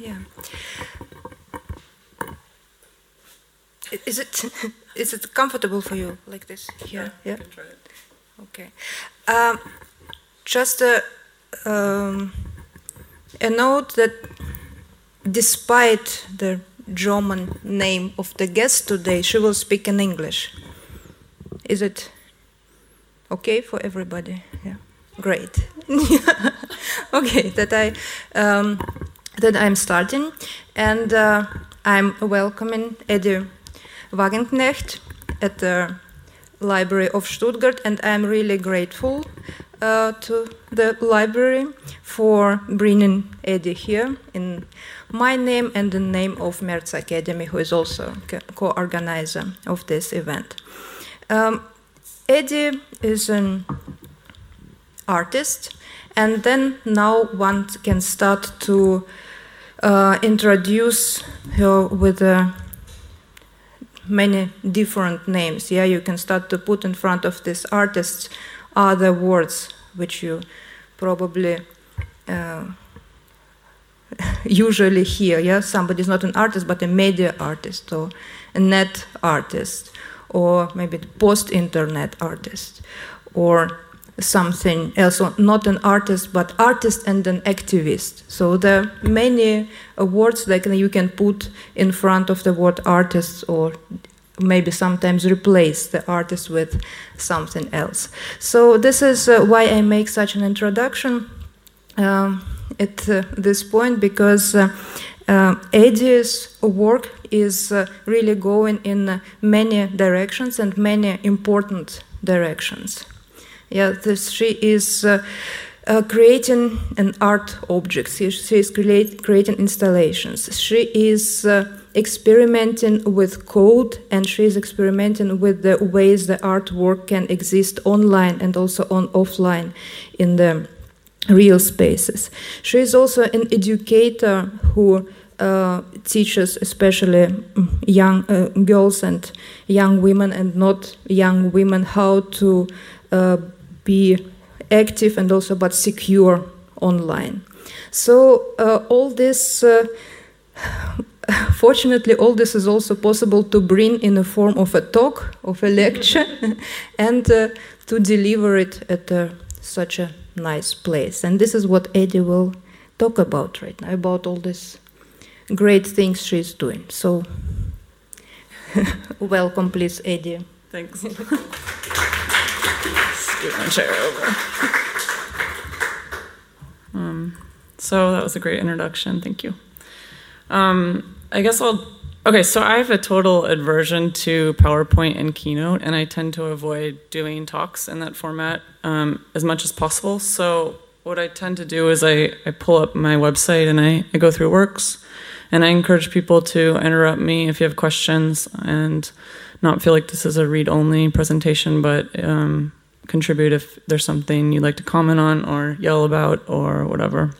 Yeah. Is it is it comfortable for you like this? Yeah. Yeah. try it. Okay. Um, just a um, a note that despite the German name of the guest today, she will speak in English. Is it okay for everybody? Yeah. Great. okay. That I um, that I'm starting, and uh, I'm welcoming Addie Wagenknecht at the Library of Stuttgart, and I'm really grateful uh, to the library for bringing Addie here in my name and the name of Merz Academy, who is also co organizer of this event. Um, Addie is an artist, and then now one can start to uh, introduce her with uh, many different names. Yeah, you can start to put in front of this artist other words which you probably uh, usually hear. Yeah, somebody is not an artist but a media artist or a net artist or maybe post-internet artist or something else, not an artist, but artist and an activist. So there are many words that you can put in front of the word artist or maybe sometimes replace the artist with something else. So this is uh, why I make such an introduction um, at uh, this point because uh, uh Addie's work is uh, really going in many directions and many important directions. Yeah, this, she is uh, uh, creating an art object. She, she is create, creating installations. She is uh, experimenting with code, and she is experimenting with the ways the artwork can exist online and also on offline in the real spaces. She is also an educator who uh, teaches especially mm, young uh, girls and young women and not young women how to uh, be active and also but secure online. So uh, all this, uh, fortunately, all this is also possible to bring in the form of a talk, of a lecture, and uh, to deliver it at uh, such a nice place. And this is what Addie will talk about right now, about all these great things she's doing. So welcome, please, Addie. Thanks. scoot my chair over. Um, so that was a great introduction. Thank you. Um, I guess I'll. Okay, so I have a total aversion to PowerPoint and Keynote, and I tend to avoid doing talks in that format um, as much as possible. So what I tend to do is I, I pull up my website and I, I go through works, and I encourage people to interrupt me if you have questions and not feel like this is a read-only presentation, but um, contribute if there's something you'd like to comment on or yell about or whatever.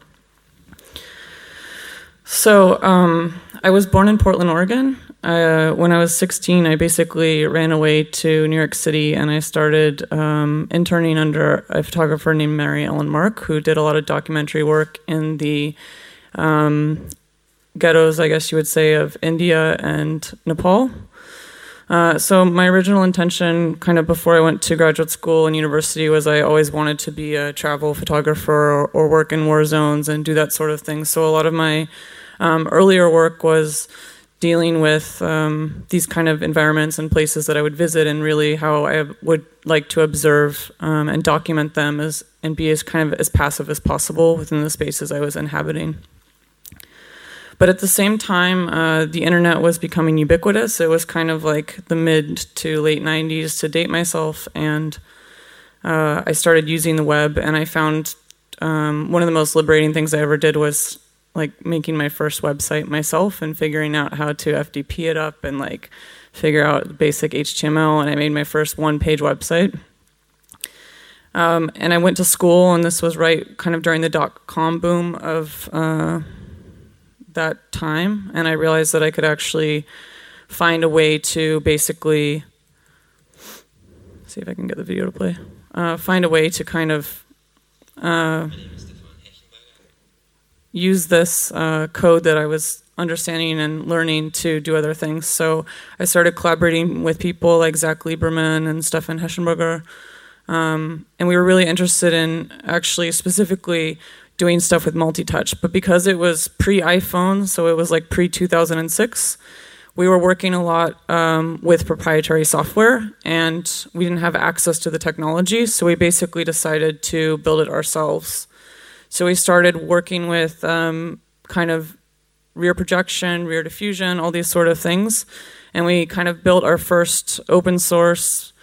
So, um, I was born in Portland, Oregon. Uh, when I was 16, I basically ran away to New York City and I started um, interning under a photographer named Mary Ellen Mark, who did a lot of documentary work in the um, ghettos, I guess you would say, of India and Nepal. Uh, so my original intention, kind of before I went to graduate school and university, was I always wanted to be a travel photographer or, or work in war zones and do that sort of thing. So a lot of my um, earlier work was dealing with um, these kind of environments and places that I would visit, and really how I would like to observe um, and document them as and be as kind of as passive as possible within the spaces I was inhabiting. But at the same time, uh, the internet was becoming ubiquitous. It was kind of like the mid to late 90s to date myself. And uh, I started using the web, and I found um, one of the most liberating things I ever did was like making my first website myself and figuring out how to FTP it up and like figure out basic HTML. And I made my first one page website. Um, and I went to school, and this was right kind of during the dot com boom of. Uh, that time, and I realized that I could actually find a way to basically see if I can get the video to play. Uh, find a way to kind of uh, use this uh, code that I was understanding and learning to do other things. So I started collaborating with people like Zach Lieberman and Stefan Hechenberger. Um, and we were really interested in actually specifically doing stuff with multi touch. But because it was pre iPhone, so it was like pre 2006, we were working a lot um, with proprietary software and we didn't have access to the technology. So we basically decided to build it ourselves. So we started working with um, kind of rear projection, rear diffusion, all these sort of things. And we kind of built our first open source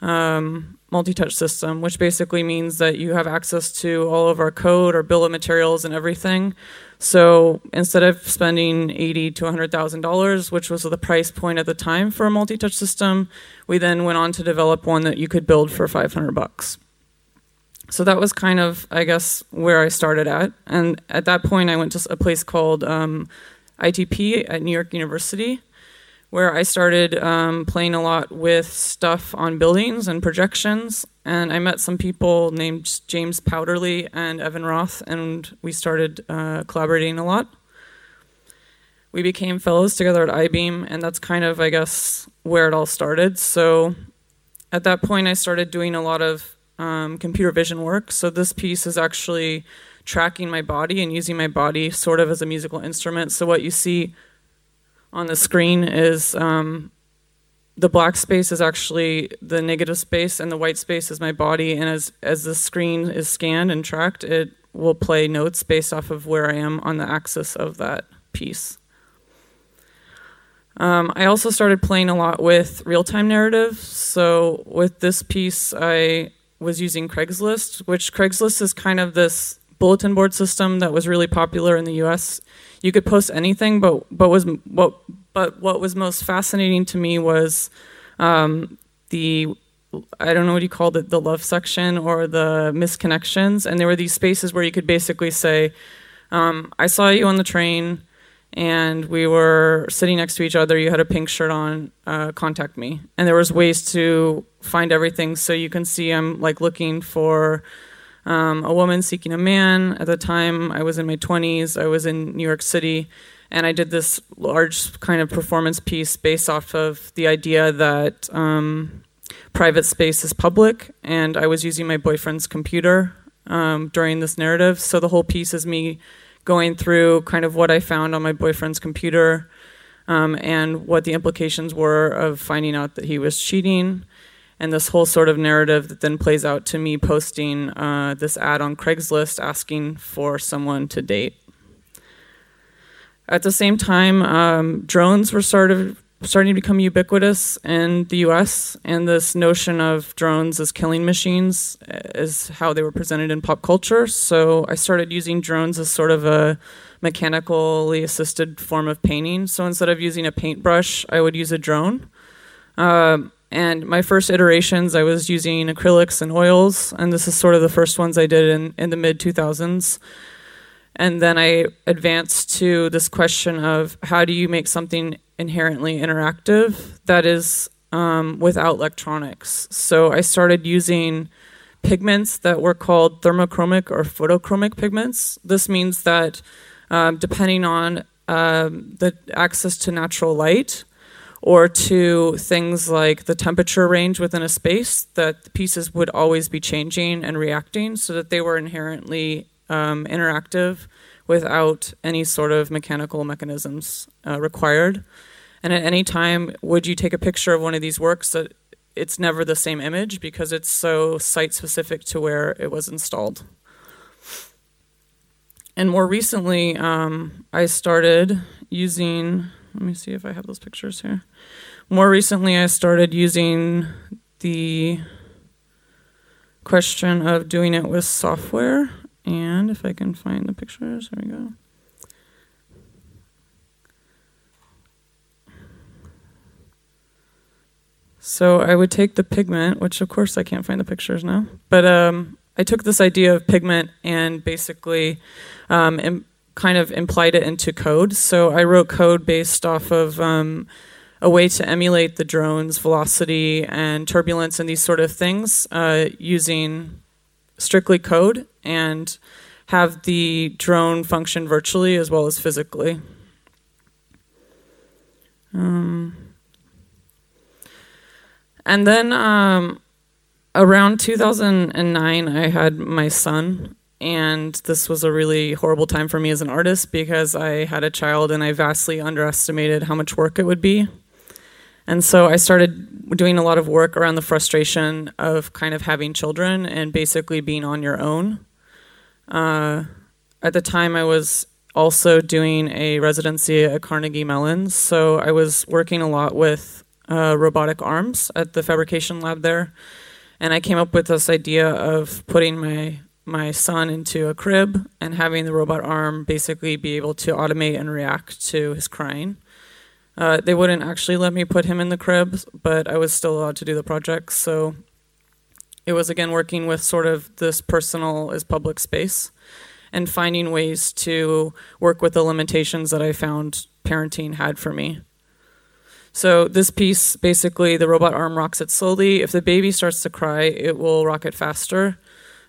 um, multi touch system, which basically means that you have access to all of our code, our bill of materials, and everything. So instead of spending eighty to hundred thousand dollars, which was the price point at the time for a multi-touch system, we then went on to develop one that you could build for five hundred bucks. So that was kind of, I guess, where I started at. And at that point, I went to a place called um, ITP at New York University, where I started um, playing a lot with stuff on buildings and projections. And I met some people named James Powderly and Evan Roth, and we started uh, collaborating a lot. We became fellows together at Eyebeam, and that's kind of, I guess, where it all started. So at that point, I started doing a lot of um, computer vision work. So this piece is actually tracking my body and using my body sort of as a musical instrument. So what you see on the screen is um, the black space is actually the negative space, and the white space is my body. And as as the screen is scanned and tracked, it will play notes based off of where I am on the axis of that piece. Um, I also started playing a lot with real time narrative. So with this piece, I was using Craigslist, which Craigslist is kind of this bulletin board system that was really popular in the U.S. You could post anything, but but was what but what was most fascinating to me was um, the I don't know what you called it, the love section or the misconnections, and there were these spaces where you could basically say, um, "I saw you on the train." and we were sitting next to each other. You had a pink shirt on. Uh, contact me, and there was ways to find everything. So you can see I'm like looking for um, a woman seeking a man. At the time, I was in my 20s. I was in New York City, and I did this large kind of performance piece based off of the idea that um, private space is public, and I was using my boyfriend's computer um, during this narrative. So the whole piece is me going through kind of what I found on my boyfriend's computer um, and what the implications were of finding out that he was cheating. And this whole sort of narrative that then plays out to me posting uh, this ad on Craigslist asking for someone to date. At the same time, um, drones were sort of starting to become ubiquitous in the US, and this notion of drones as killing machines is how they were presented in pop culture. So I started using drones as sort of a mechanically assisted form of painting. So instead of using a paintbrush, I would use a drone. Um, and my first iterations, I was using acrylics and oils, and this is sort of the first ones I did in, in the mid 2000s. And then I advanced to this question of how do you make something inherently interactive that is um, without electronics. So I started using pigments that were called thermochromic or photochromic pigments. This means that um, depending on um, the access to natural light or to things like the temperature range within a space, that the pieces would always be changing and reacting so that they were inherently um, interactive without any sort of mechanical mechanisms uh, required. And at any time, would you take a picture of one of these works that it's never the same image because it's so site specific to where it was installed. And more recently, um, I started using, let me see if I have those pictures here. More recently, I started using the question of doing it with software and if I can find the pictures, there we go. So I would take the pigment, which of course I can't find the pictures now, but um, I took this idea of pigment and basically um, kind of implied it into code. So I wrote code based off of um, a way to emulate the drone's velocity and turbulence and these sort of things uh, using strictly code and have the drone function virtually as well as physically. Um, and then um, around 2009, I had my son, and this was a really horrible time for me as an artist because I had a child and I vastly underestimated how much work it would be. And so I started doing a lot of work around the frustration of kind of having children and basically being on your own. Uh, at the time, I was also doing a residency at Carnegie Mellon, so I was working a lot with uh, robotic arms at the fabrication lab there. And I came up with this idea of putting my my son into a crib and having the robot arm basically be able to automate and react to his crying. Uh, they wouldn't actually let me put him in the crib, but I was still allowed to do the project. So it was again working with sort of this personal is public space and finding ways to work with the limitations that I found parenting had for me. So this piece, basically, the robot arm rocks it slowly. If the baby starts to cry, it will rock it faster.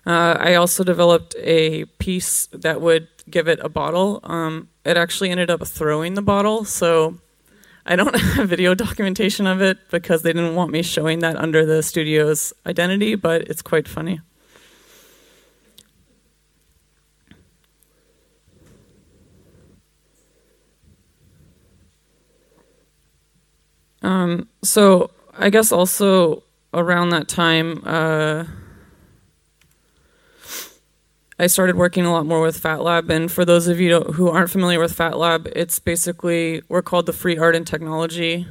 Uh, I also developed a piece that would give it a bottle. Um, it actually ended up throwing the bottle, so I don't have video documentation of it because they didn't want me showing that under the studio's identity, but it's quite funny. Um, so I guess also around that time, uh, I started working a lot more with FAT Lab. And for those of you who aren't familiar with FAT Lab, it's basically we're called the Free Art and Technology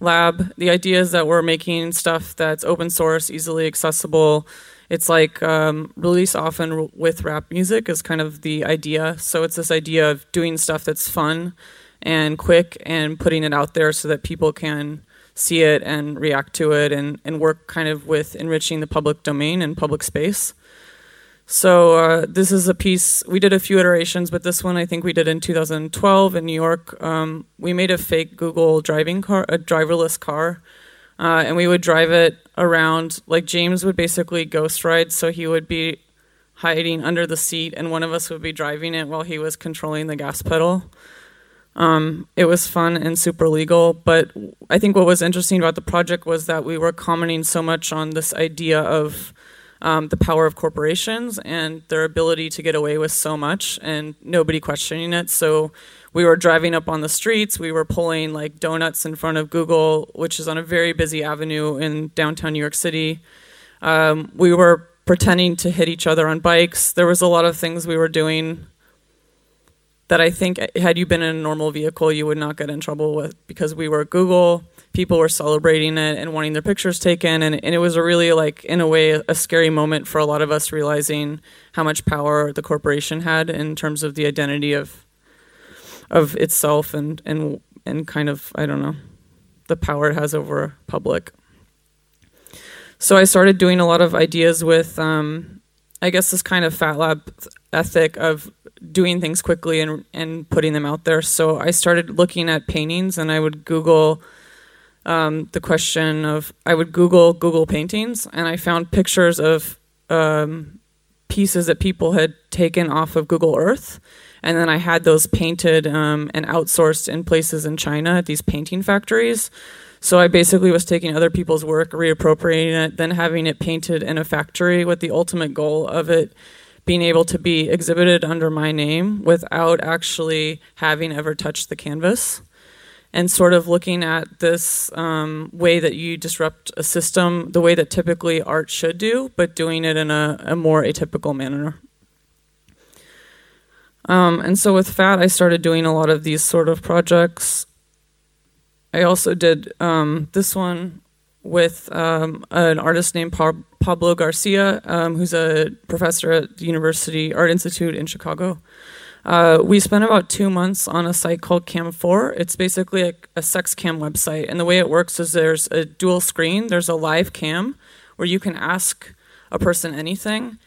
Lab. The idea is that we're making stuff that's open source, easily accessible. It's like um, release often with rap music is kind of the idea. So it's this idea of doing stuff that's fun and quick and putting it out there so that people can see it and react to it and, and work kind of with enriching the public domain and public space. So uh, this is a piece we did a few iterations, but this one I think we did in 2012 in New York. Um, we made a fake Google driving car, a driverless car, uh, and we would drive it around. Like James would basically ghost ride, so he would be hiding under the seat, and one of us would be driving it while he was controlling the gas pedal. Um, it was fun and super legal, but I think what was interesting about the project was that we were commenting so much on this idea of um, the power of corporations and their ability to get away with so much and nobody questioning it. So we were driving up on the streets, we were pulling like donuts in front of Google, which is on a very busy avenue in downtown New York City. Um, we were pretending to hit each other on bikes. There was a lot of things we were doing that I think had you been in a normal vehicle, you would not get in trouble with because we were Google. People were celebrating it and wanting their pictures taken, and, and it was a really like in a way a scary moment for a lot of us realizing how much power the corporation had in terms of the identity of of itself and and and kind of I don't know the power it has over public. So I started doing a lot of ideas with um, I guess this kind of fat lab ethic of doing things quickly and and putting them out there. So I started looking at paintings, and I would Google um, the question of I would Google Google paintings, and I found pictures of um, pieces that people had taken off of Google Earth, and then I had those painted um, and outsourced in places in China at these painting factories. So I basically was taking other people's work, reappropriating it, then having it painted in a factory with the ultimate goal of it being able to be exhibited under my name without actually having ever touched the canvas and sort of looking at this um, way that you disrupt a system the way that typically art should do, but doing it in a, a more atypical manner. Um, and so with FAT, I started doing a lot of these sort of projects. I also did um, this one with um, an artist named Pablo Garcia, um, who's a professor at the University Art Institute in Chicago. Uh, we spent about two months on a site called Cam4. It's basically a, a sex cam website, and the way it works is there's a dual screen. There's a live cam where you can ask a person anything,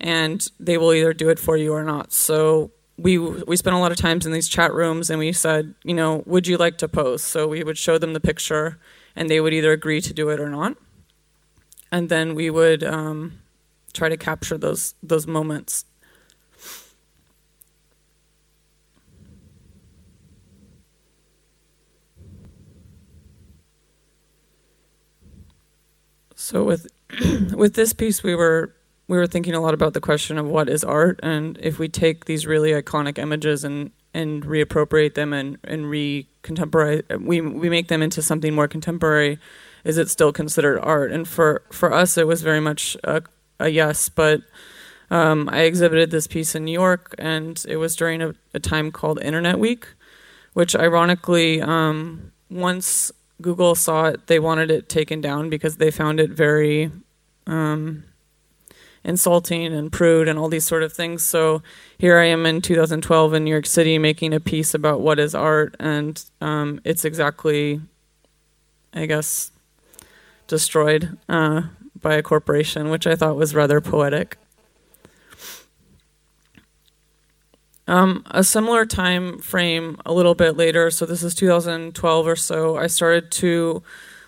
and they will either do it for you or not. So we we spent a lot of times in these chat rooms, and we said, you know, would you like to post? So we would show them the picture and they would either agree to do it or not. And then we would um, try to capture those those moments. So with with this piece, we were we were thinking a lot about the question of what is art, and if we take these really iconic images and and reappropriate them and and re we we make them into something more contemporary, is it still considered art? And for for us, it was very much a, a yes, but. Um, I exhibited this piece in New York, and it was during a, a time called Internet Week, which ironically, um, once Google saw it, they wanted it taken down because they found it very um, insulting and prude and all these sort of things. So here I am in 2012 in New York City making a piece about what is art, and um, it's exactly, I guess, destroyed uh, by a corporation, which I thought was rather poetic. Um, a similar time frame a little bit later, so this is 2012 or so, I started to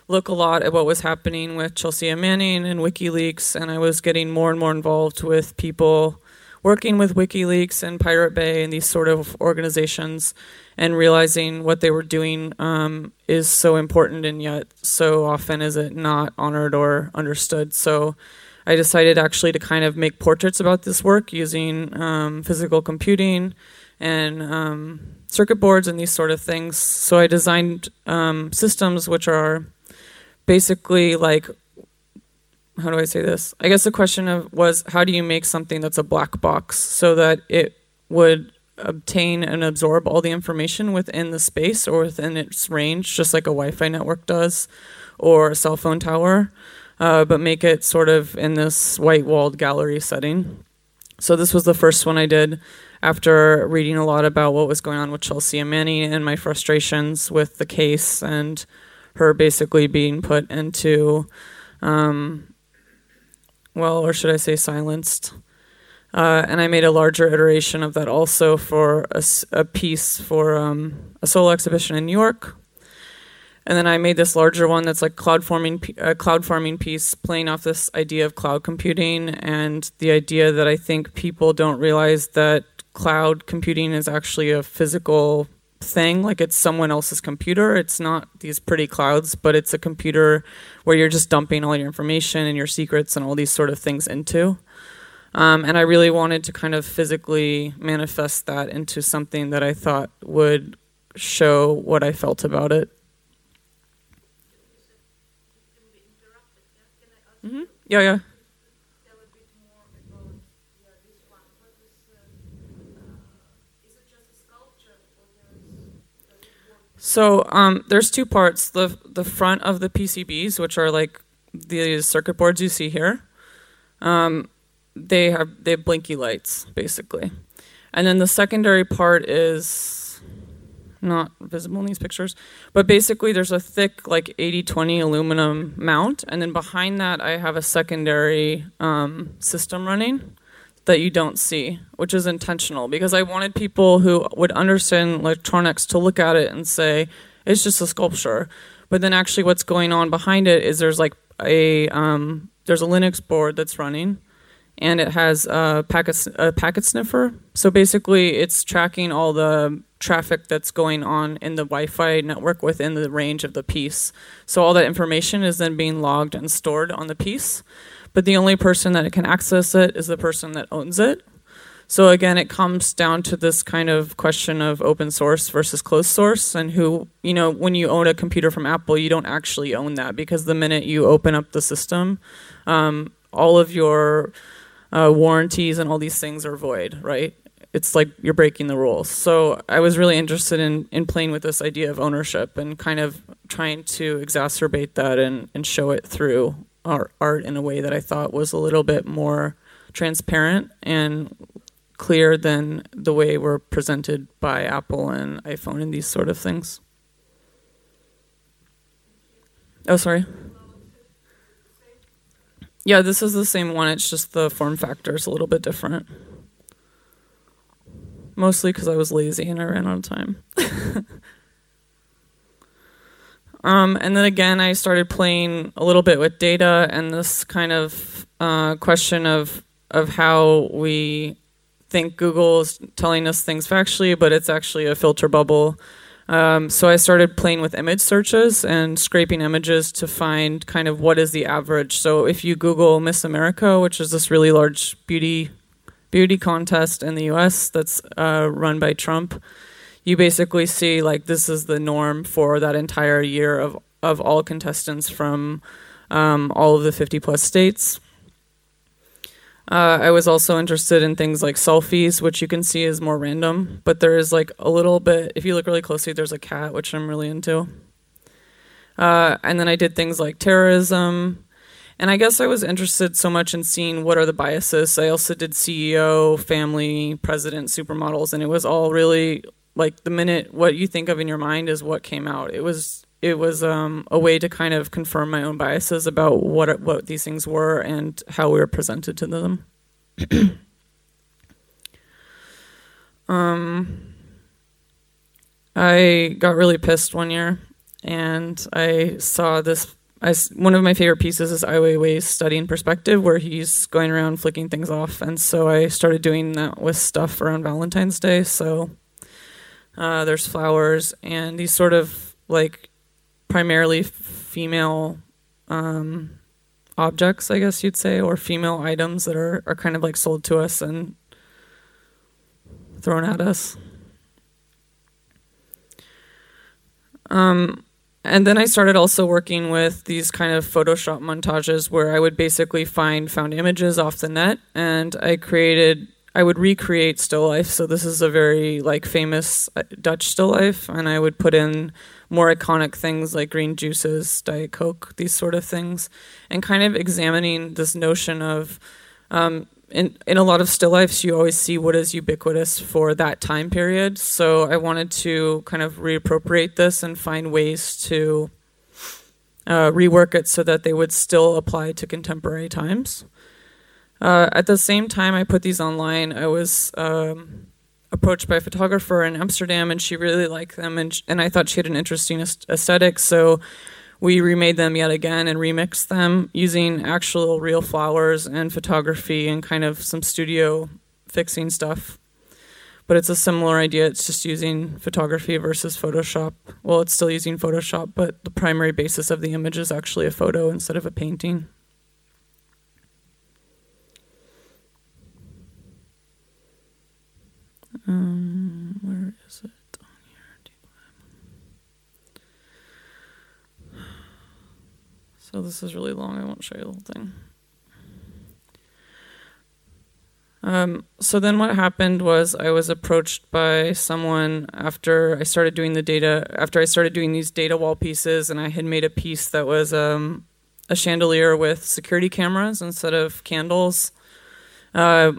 look a lot at what was happening with Chelsea Manning and WikiLeaks, and I was getting more and more involved with people working with WikiLeaks and Pirate Bay and these sort of organizations, and realizing what they were doing um, is so important, and yet so often is it not honored or understood. So I decided actually to kind of make portraits about this work using um, physical computing and um, circuit boards and these sort of things. So I designed um, systems which are basically like, how do I say this? I guess the question of was how do you make something that's a black box so that it would obtain and absorb all the information within the space or within its range, just like a Wi-Fi network does, or a cell phone tower uh, but make it sort of in this white walled gallery setting. So this was the first one I did after reading a lot about what was going on with Chelsea Manning and my frustrations with the case and her basically being put into, um, well, or should I say silenced. Uh, and I made a larger iteration of that also for a, a piece for um, a solo exhibition in New York and then I made this larger one that's like cloud forming, a cloud farming piece, playing off this idea of cloud computing and the idea that I think people don't realize that cloud computing is actually a physical thing. Like it's someone else's computer. It's not these pretty clouds, but it's a computer where you're just dumping all your information and your secrets and all these sort of things into. Um, and I really wanted to kind of physically manifest that into something that I thought would show what I felt about it. Mm-hmm. Yeah, yeah. So um, there's two parts. The the front of the PCBs, which are like the circuit boards you see here, um, they have they have blinky lights basically, and then the secondary part is not visible in these pictures. But basically, there's a thick, like 80 20 aluminum mount, and then behind that, I have a secondary um, system running that you don't see, which is intentional because I wanted people who would understand electronics to look at it and say, it's just a sculpture. But then, actually, what's going on behind it is there's like a um, there's a Linux board that's running and it has a packet, a packet sniffer. So basically, it's tracking all the traffic that's going on in the Wi-Fi network within the range of the piece. So all that information is then being logged and stored on the piece. But the only person that can access it is the person that owns it. So again, it comes down to this kind of question of open source versus closed source, and who, you know, when you own a computer from Apple, you don't actually own that because the minute you open up the system, um, all of your uh, warranties and all these things are void, right? it's like you're breaking the rules. So I was really interested in, in playing with this idea of ownership and kind of trying to exacerbate that and, and show it through art, art in a way that I thought was a little bit more transparent and clear than the way we're presented by Apple and iPhone and these sort of things. Oh, sorry. Yeah, this is the same one. It's just the form factor is a little bit different mostly because I was lazy and I ran out of time. um, and then again, I started playing a little bit with data and this kind of uh, question of of how we think Google is telling us things factually, but it's actually a filter bubble. Um, so I started playing with image searches and scraping images to find kind of what is the average. So if you Google Miss America, which is this really large beauty beauty contest in the U.S. that's uh, run by Trump, you basically see like this is the norm for that entire year of of all contestants from um, all of the 50 plus states. Uh, I was also interested in things like selfies, which you can see is more random, but there is like a little bit, if you look really closely, there's a cat, which I'm really into. Uh, and then I did things like terrorism. And I guess I was interested so much in seeing what are the biases. I also did CEO, family, president, supermodels, and it was all really like the minute what you think of in your mind is what came out. It was it was um, a way to kind of confirm my own biases about what what these things were and how we were presented to them. um, I got really pissed one year, and I saw this. I, one of my favorite pieces is Ai Weiwei's study in perspective, where he's going around flicking things off, and so I started doing that with stuff around Valentine's Day. So uh, there's flowers and these sort of like primarily female um, objects, I guess you'd say, or female items that are, are kind of like sold to us and thrown at us. Um, and then I started also working with these kind of Photoshop montages where I would basically find found images off the net and I created I would recreate still life. So this is a very like famous uh, Dutch still life and I would put in more iconic things like green juices, Diet Coke, these sort of things, and kind of examining this notion of um, in in a lot of still lifes, you always see what is ubiquitous for that time period. So I wanted to kind of reappropriate this and find ways to uh, rework it so that they would still apply to contemporary times. Uh, at the same time, I put these online. I was um, approached by a photographer in Amsterdam, and she really liked them, and and I thought she had an interesting aesthetic, so we remade them yet again and remixed them using actual real flowers and photography and kind of some studio fixing stuff. But it's a similar idea. It's just using photography versus Photoshop. Well, it's still using Photoshop, but the primary basis of the image is actually a photo instead of a painting. Um, where is it on here? So this is really long. I won't show you the whole thing. Um, so then what happened was I was approached by someone after I started doing the data, after I started doing these data wall pieces, and I had made a piece that was um, a chandelier with security cameras instead of candles. Uh,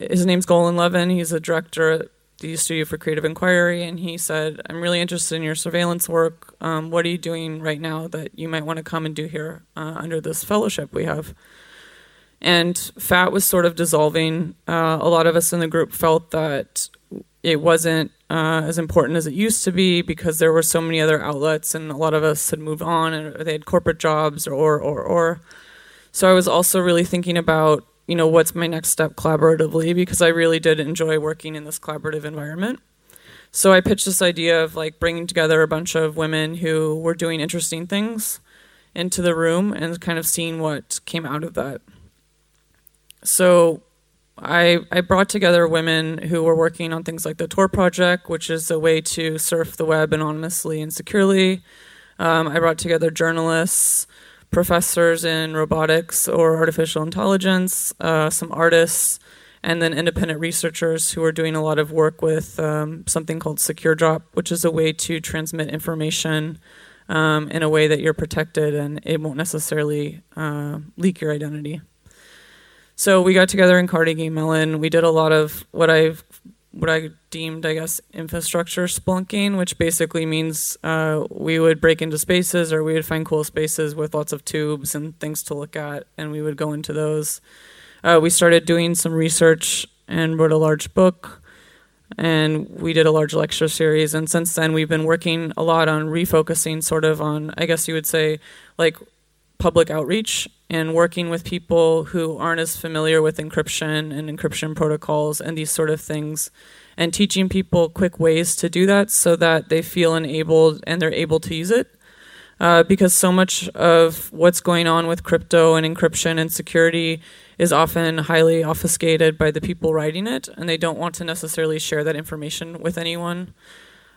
his name's Golan Levin. He's a director at the Studio for Creative Inquiry, and he said, "I'm really interested in your surveillance work. Um, what are you doing right now that you might want to come and do here uh, under this fellowship we have?" And FAT was sort of dissolving. Uh, a lot of us in the group felt that it wasn't uh, as important as it used to be because there were so many other outlets, and a lot of us had moved on, and they had corporate jobs, or or or. So I was also really thinking about you know, what's my next step collaboratively because I really did enjoy working in this collaborative environment. So I pitched this idea of like bringing together a bunch of women who were doing interesting things into the room and kind of seeing what came out of that. So I I brought together women who were working on things like the Tor project, which is a way to surf the web anonymously and securely. Um, I brought together journalists professors in robotics or artificial intelligence, uh, some artists, and then independent researchers who are doing a lot of work with um, something called Secure Drop, which is a way to transmit information um, in a way that you're protected and it won't necessarily uh, leak your identity. So we got together in Carnegie Mellon. We did a lot of what I've what I deemed, I guess, infrastructure splunking, which basically means uh, we would break into spaces or we would find cool spaces with lots of tubes and things to look at, and we would go into those. Uh, we started doing some research and wrote a large book, and we did a large lecture series. And since then, we've been working a lot on refocusing, sort of on, I guess you would say, like public outreach and working with people who aren't as familiar with encryption and encryption protocols and these sort of things and teaching people quick ways to do that so that they feel enabled and they're able to use it. Uh, because so much of what's going on with crypto and encryption and security is often highly obfuscated by the people writing it, and they don't want to necessarily share that information with anyone.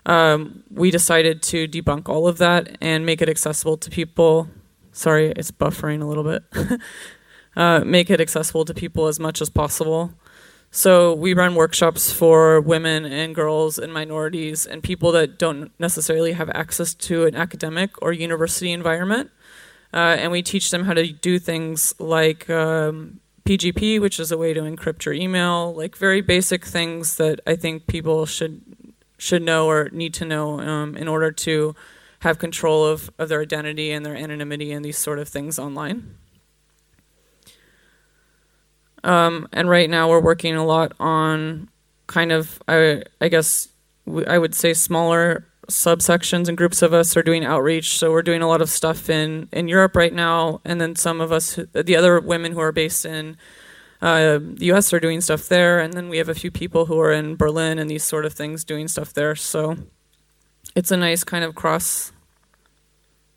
Um, we decided to debunk all of that and make it accessible to people. Sorry, it's buffering a little bit. uh, make it accessible to people as much as possible. So we run workshops for women and girls and minorities and people that don't necessarily have access to an academic or university environment. Uh, and we teach them how to do things like um, PGP, which is a way to encrypt your email, like very basic things that I think people should should know or need to know um, in order to have control of, of their identity and their anonymity and these sort of things online. Um, and right now we're working a lot on kind of, I, I guess, I would say smaller subsections and groups of us are doing outreach. So we're doing a lot of stuff in, in Europe right now. And then some of us, the other women who are based in uh, the US are doing stuff there. And then we have a few people who are in Berlin and these sort of things doing stuff there. So it's a nice kind of cross.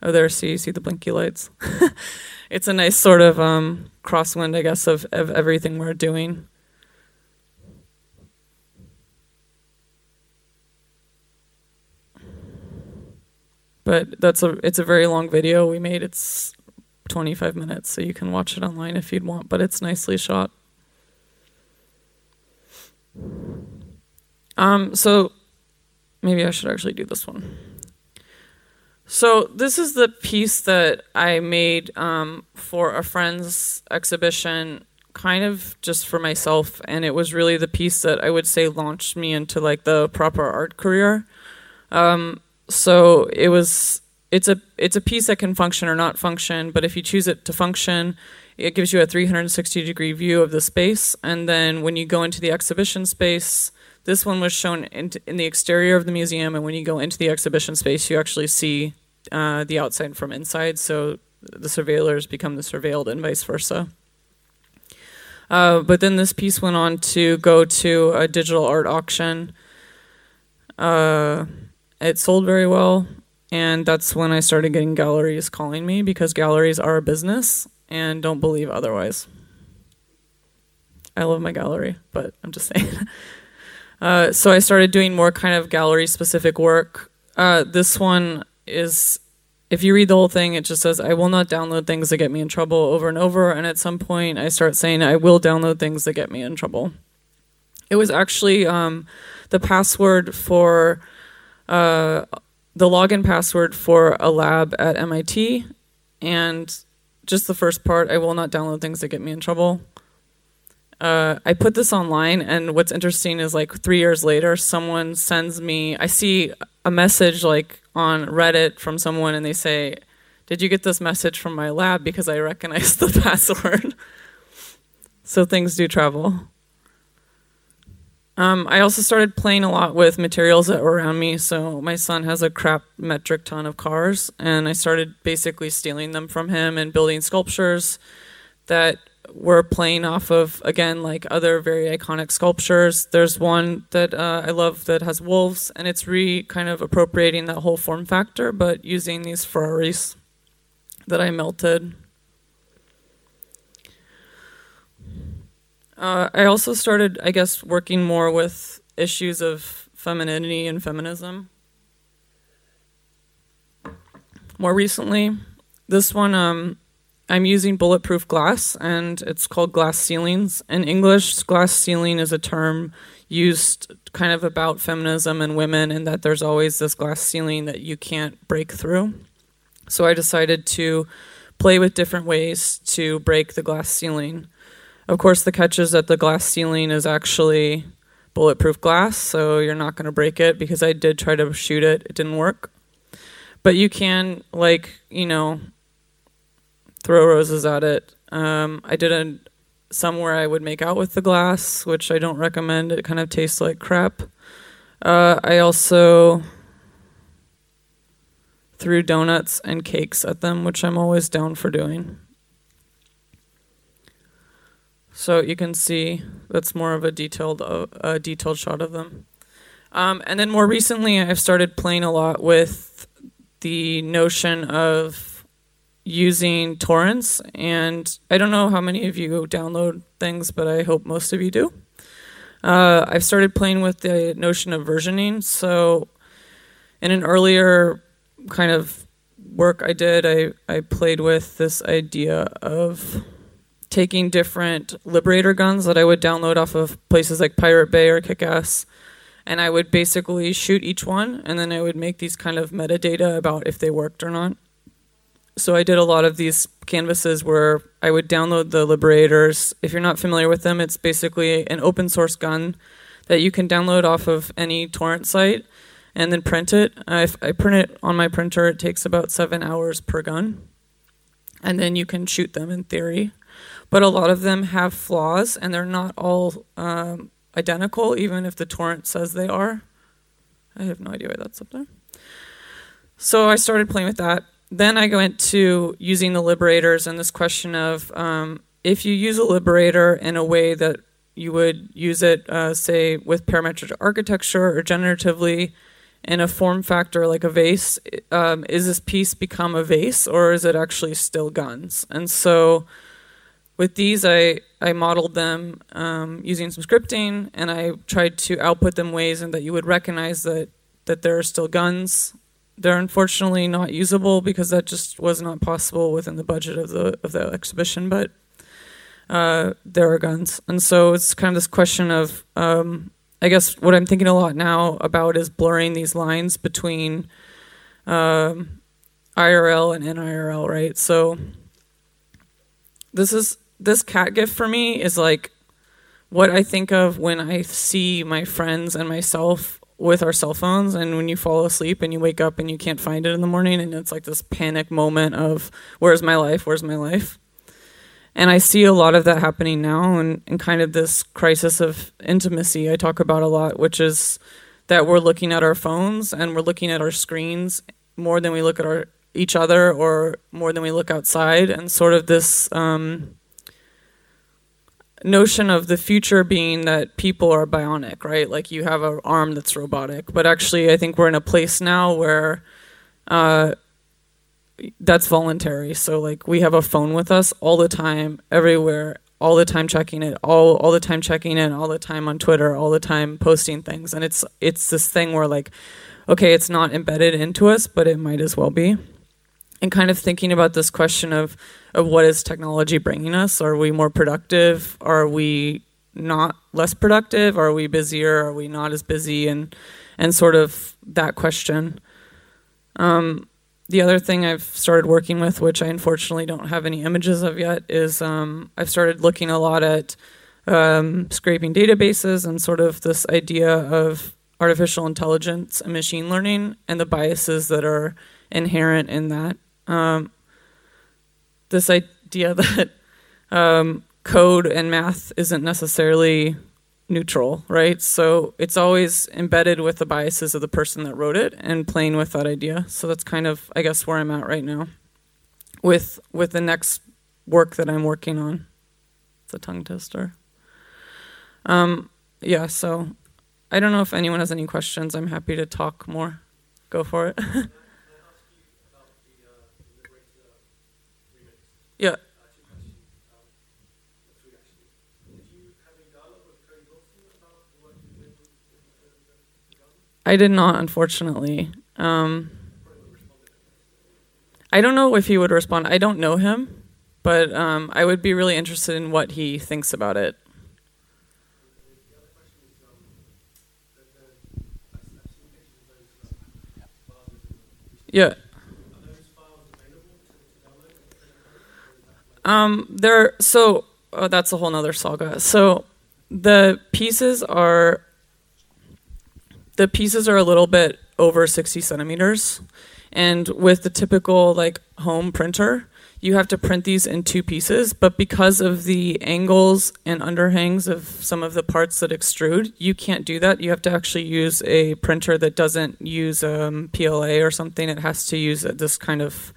Oh, there, see, you see the blinky lights. it's a nice sort of um, crosswind, I guess, of, of everything we're doing. But that's a it's a very long video we made. It's 25 minutes, so you can watch it online if you'd want, but it's nicely shot. Um, so maybe I should actually do this one. So this is the piece that I made um, for a friend's exhibition, kind of just for myself, and it was really the piece that I would say launched me into like the proper art career. Um, so it was it's a it's a piece that can function or not function, but if you choose it to function, it gives you a 360 degree view of the space, and then when you go into the exhibition space. This one was shown in, in the exterior of the museum, and when you go into the exhibition space, you actually see uh, the outside from inside, so the surveillors become the surveilled and vice versa. Uh, but then this piece went on to go to a digital art auction. Uh, it sold very well, and that's when I started getting galleries calling me because galleries are a business and don't believe otherwise. I love my gallery, but I'm just saying. Uh, so I started doing more kind of gallery specific work. Uh, this one is if you read the whole thing, it just says, I will not download things that get me in trouble over and over. And at some point, I start saying, I will download things that get me in trouble. It was actually um, the password for uh, the login password for a lab at MIT. And just the first part, I will not download things that get me in trouble. Uh, I put this online, and what's interesting is like three years later, someone sends me, I see a message like on Reddit from someone, and they say, Did you get this message from my lab? Because I recognize the password. so things do travel. Um, I also started playing a lot with materials that were around me. So my son has a crap metric ton of cars, and I started basically stealing them from him and building sculptures that we're playing off of again like other very iconic sculptures. There's one that uh, i love that has wolves and it's re kind of appropriating that whole form factor but using these ferraris that i melted. Uh, i also started i guess working more with issues of femininity and feminism. More recently this one um, I'm using bulletproof glass and it's called glass ceilings. In English, glass ceiling is a term used kind of about feminism and women, and that there's always this glass ceiling that you can't break through. So I decided to play with different ways to break the glass ceiling. Of course, the catch is that the glass ceiling is actually bulletproof glass, so you're not going to break it because I did try to shoot it, it didn't work. But you can, like, you know, throw roses at it. Um, I did a somewhere I would make out with the glass, which I don't recommend. It kind of tastes like crap. Uh, I also threw donuts and cakes at them, which I'm always down for doing. So you can see that's more of a detailed uh, a detailed shot of them. Um, and then more recently, I've started playing a lot with the notion of using torrents. And I don't know how many of you download things, but I hope most of you do. Uh, I've started playing with the notion of versioning. So, in an earlier kind of work I did, I, I played with this idea of taking different Liberator guns that I would download off of places like Pirate Bay or Kickass, and I would basically shoot each one, and then I would make these kind of metadata about if they worked or not. So I did a lot of these canvases where I would download the Liberators. If you're not familiar with them, it's basically an open source gun that you can download off of any torrent site and then print it. If I print it on my printer, it takes about seven hours per gun. And then you can shoot them in theory. But a lot of them have flaws and they're not all um, identical, even if the torrent says they are. I have no idea why that's up there. So I started playing with that. Then I went to using the liberators and this question of um, if you use a liberator in a way that you would use it, uh, say, with parametric architecture or generatively in a form factor like a vase, um, is this piece become a vase or is it actually still guns? And so with these, I, I modeled them um, using some scripting and I tried to output them ways and that you would recognize that, that there are still guns. They're unfortunately not usable because that just was not possible within the budget of the of the exhibition, but uh, there are guns. And so it's kind of this question of um, I guess what I'm thinking a lot now about is blurring these lines between um, IRL and NIRL, right? So this is this cat gift for me is like what I think of when I see my friends and myself with our cell phones and when you fall asleep and you wake up and you can't find it in the morning and it's like this panic moment of where's my life? Where's my life? And i see a lot of that happening now and, and kind of this crisis of intimacy i talk about a lot which is that we're looking at our phones and we're looking at our screens more than we look at our each other or more than we look outside and sort of this um, notion of the future being that people are bionic, right? Like you have an arm that's robotic, but actually, I think we're in a place now where uh, that's voluntary. So like we have a phone with us all the time, everywhere, all the time checking it, all all the time checking in, all the time on Twitter, all the time posting things, and it's it's this thing where like, okay, it's not embedded into us, but it might as well be and kind of thinking about this question of of what is technology bringing us? Are we more productive? Are we not less productive? Are we busier? Are we not as busy? And and sort of that question. Um, the other thing I've started working with, which I unfortunately don't have any images of yet, is um, I've started looking a lot at um, scraping databases and sort of this idea of artificial intelligence and machine learning and the biases that are inherent in that. Um, this idea that um, code and math isn't necessarily neutral, right? So it's always embedded with the biases of the person that wrote it and playing with that idea. So that's kind of, I guess, where I'm at right now with with the next work that I'm working on. It's a tongue twister. Um, yeah, so I don't know if anyone has any questions. I'm happy to talk more. Go for it. Yeah. I did not, unfortunately. Um, I don't know if he would respond. I don't know him, but um, I would be really interested in what he thinks about it. Yeah. Um, there. So oh, that's a whole nother saga. So the pieces are the pieces are a little bit over 60 centimeters. And with the typical like home printer, you have to print these in two pieces, but because of the angles and underhangs of some of the parts that extrude, you can't do that. You have to actually use a printer that doesn't use um, PLA or something. It has to use this kind of,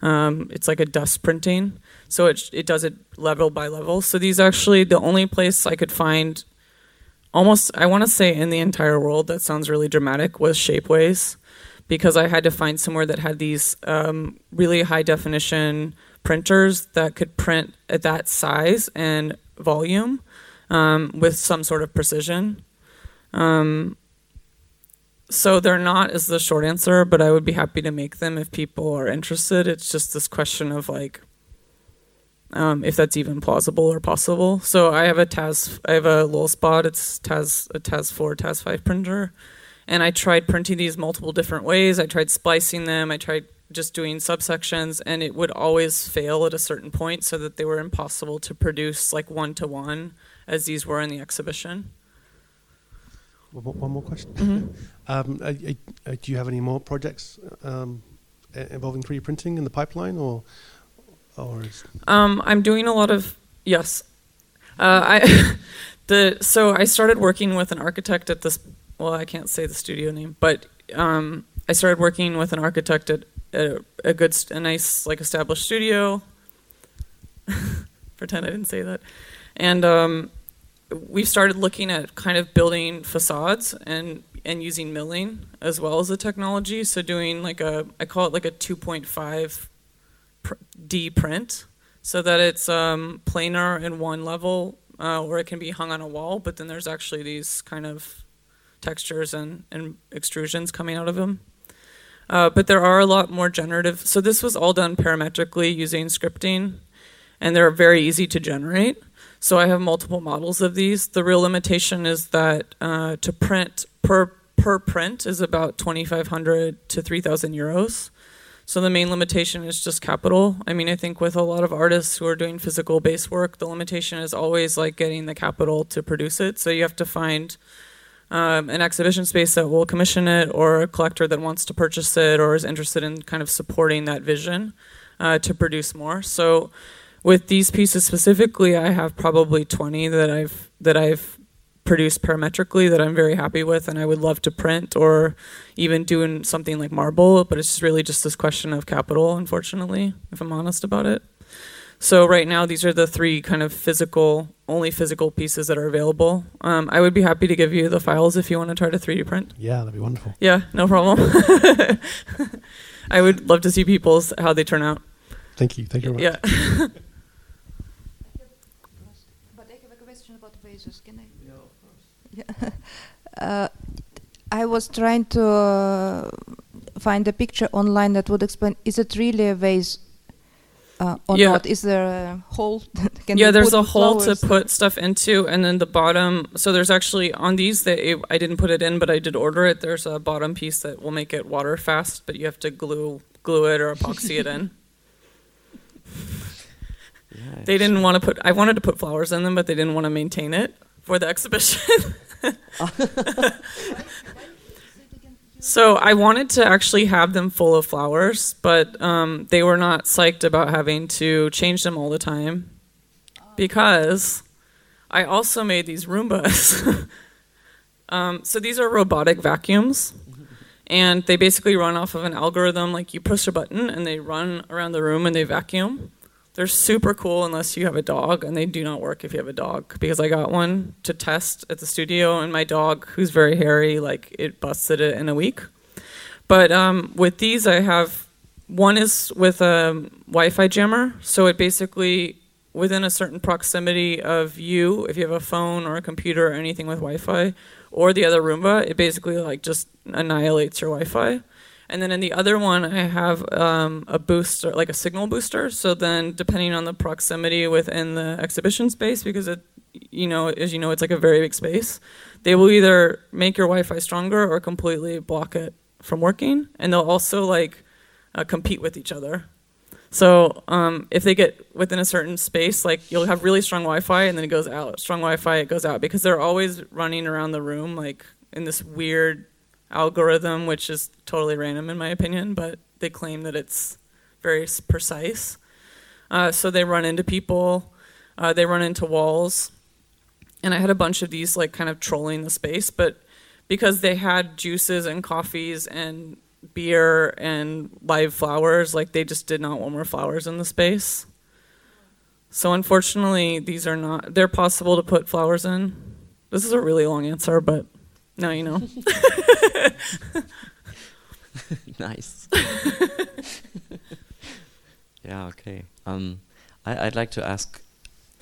um, it's like a dust printing. So it, it does it level by level. So these actually, the only place I could find almost, I want to say in the entire world, that sounds really dramatic, was Shapeways because I had to find somewhere that had these um, really high definition printers that could print at that size and volume um, with some sort of precision. Um, so they're not is the short answer, but I would be happy to make them if people are interested. It's just this question of like um, if that's even plausible or possible. So I have a TAZ, I have a Lulzbot. It's TAZ a TAZ four, TAZ five printer and I tried printing these multiple different ways. I tried splicing them. I tried just doing subsections, and it would always fail at a certain point so that they were impossible to produce like one to one as these were in the exhibition. One more question. Mm-hmm. um, uh, uh, do you have any more projects um, involving 3D printing in the pipeline, or or is um, I'm doing a lot of yes. Uh, I the so I started working with an architect at this well, I can't say the studio name, but um, I started working with an architect at a, a good, a nice, like established studio. Pretend I didn't say that. And um, we started looking at kind of building facades and and using milling as well as the technology. So doing like a, I call it like a 2.5 D print, so that it's um, planar in one level, uh, or it can be hung on a wall. But then there's actually these kind of textures and, and extrusions coming out of them. Uh, but there are a lot more generative. So this was all done parametrically using scripting, and they're very easy to generate. So I have multiple models of these. The real limitation is that uh, to print per per print is about 2,500 to 3,000 euros. So the main limitation is just capital. I mean, I think with a lot of artists who are doing physical base work, the limitation is always like getting the capital to produce it. So you have to find um, an exhibition space that will commission it or a collector that wants to purchase it or is interested in kind of supporting that vision uh, to produce more. So with these pieces specifically, I have probably 20 that I've that I've produced parametrically that I'm very happy with and I would love to print or even doing something like marble, but it's really just this question of capital, unfortunately, if I'm honest about it. So right now, these are the three kind of physical, only physical pieces that are available. Um, I would be happy to give you the files if you want to try to 3D print. Yeah, that'd be wonderful. Yeah, no problem. I would love to see people's how they turn out. Thank you. Thank you very much. Yeah. but I have a question about vases. Can I? Yeah, of course. Yeah. Uh, I was trying to uh, find a picture online that would explain: is it really a vase uh, or yeah. not? Is there a hole? yeah, there's a hole to put stuff into, and then the bottom. So there's actually on these that I didn't put it in, but I did order it. There's a bottom piece that will make it water fast, but you have to glue glue it or epoxy it in. Yeah, they didn't want to put. I wanted to put flowers in them, but they didn't want to maintain it for the exhibition. So I wanted to actually have them full of flowers, but um, they were not psyched about having to change them all the time because I also made these Roombas. um, so these are robotic vacuums, and they basically run off of an algorithm. Like you push a button and they run around the room and they vacuum. They're super cool unless you have a dog, and they do not work if you have a dog because I got one to test at the studio, and my dog, who's very hairy, like it busted it in a week. But um, with these, I have one is with a Wi-Fi jammer, so it basically within a certain proximity of you, if you have a phone or a computer or anything with Wi-Fi, or the other Roomba, it basically like just annihilates your Wi-Fi. And then in the other one, I have um, a booster, like a signal booster. So then, depending on the proximity within the exhibition space, because it, you know, as you know, it's like a very big space, they will either make your Wi-Fi stronger or completely block it from working. And they'll also like uh, compete with each other. So um, if they get within a certain space, like you'll have really strong Wi-Fi, and then it goes out. Strong Wi-Fi, it goes out because they're always running around the room like in this weird algorithm, which is totally random in my opinion, but they claim that it's very precise. Uh, so they run into people, uh, they run into walls, and I had a bunch of these like kind of trolling the space, but because they had juices and coffees and beer and live flowers, like they just did not want more flowers in the space. So unfortunately, these are not. They're possible to put flowers in. This is a really long answer, but now you know. nice. yeah. Okay. Um, I, I'd like to ask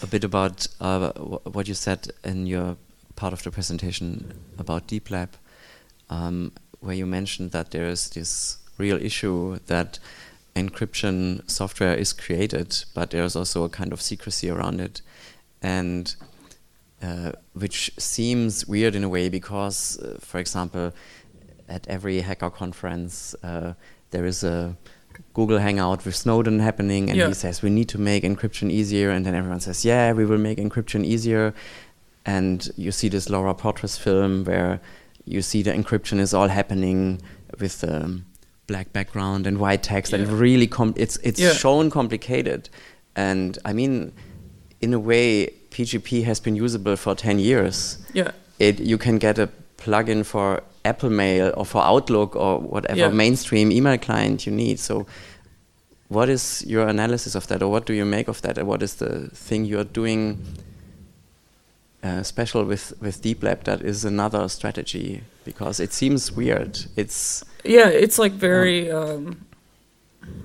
a bit about uh, wh- what you said in your part of the presentation about Deep Lab, um, where you mentioned that there is this real issue that encryption software is created, but there's also a kind of secrecy around it, and uh, which seems weird in a way because, uh, for example, at every hacker conference uh, there is a Google Hangout with Snowden happening, and Yeah. he says we need to make encryption easier, and then everyone says, yeah, we will make encryption easier, and you see this Laura Poitras film where you see the encryption is all happening with um, black background and white text, and really com- it's it's Yeah. shown complicated, and I mean, in a way, PGP has been usable for ten years yeah. it you can get a plugin for Apple Mail or for Outlook or whatever Yeah. mainstream email client you need. So, what is your analysis of that, or what do you make of that, or what is the thing you are doing uh, special with with Deep Lab that is another strategy? Because it seems weird. It's Yeah, it's like very. Um,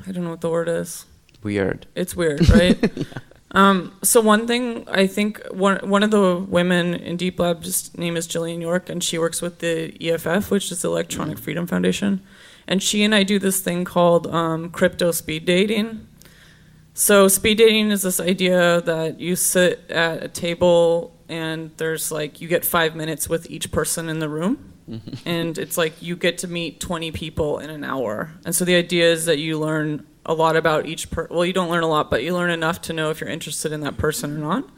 I don't know what the word is. weird. It's weird, right? um, so one thing I think one one of the women in Deep Lab, just name is Jillian York, and she works with the EFF, which is the Electronic Freedom Foundation, and she and I do this thing called um, crypto speed dating. So speed dating is this idea that you sit at a table and there's like you get five minutes with each person in the room. And it's like you get to meet 20 people in an hour. And so the idea is that you learn a lot about each per well you don't learn a lot but you learn enough to know if you're interested in that person or not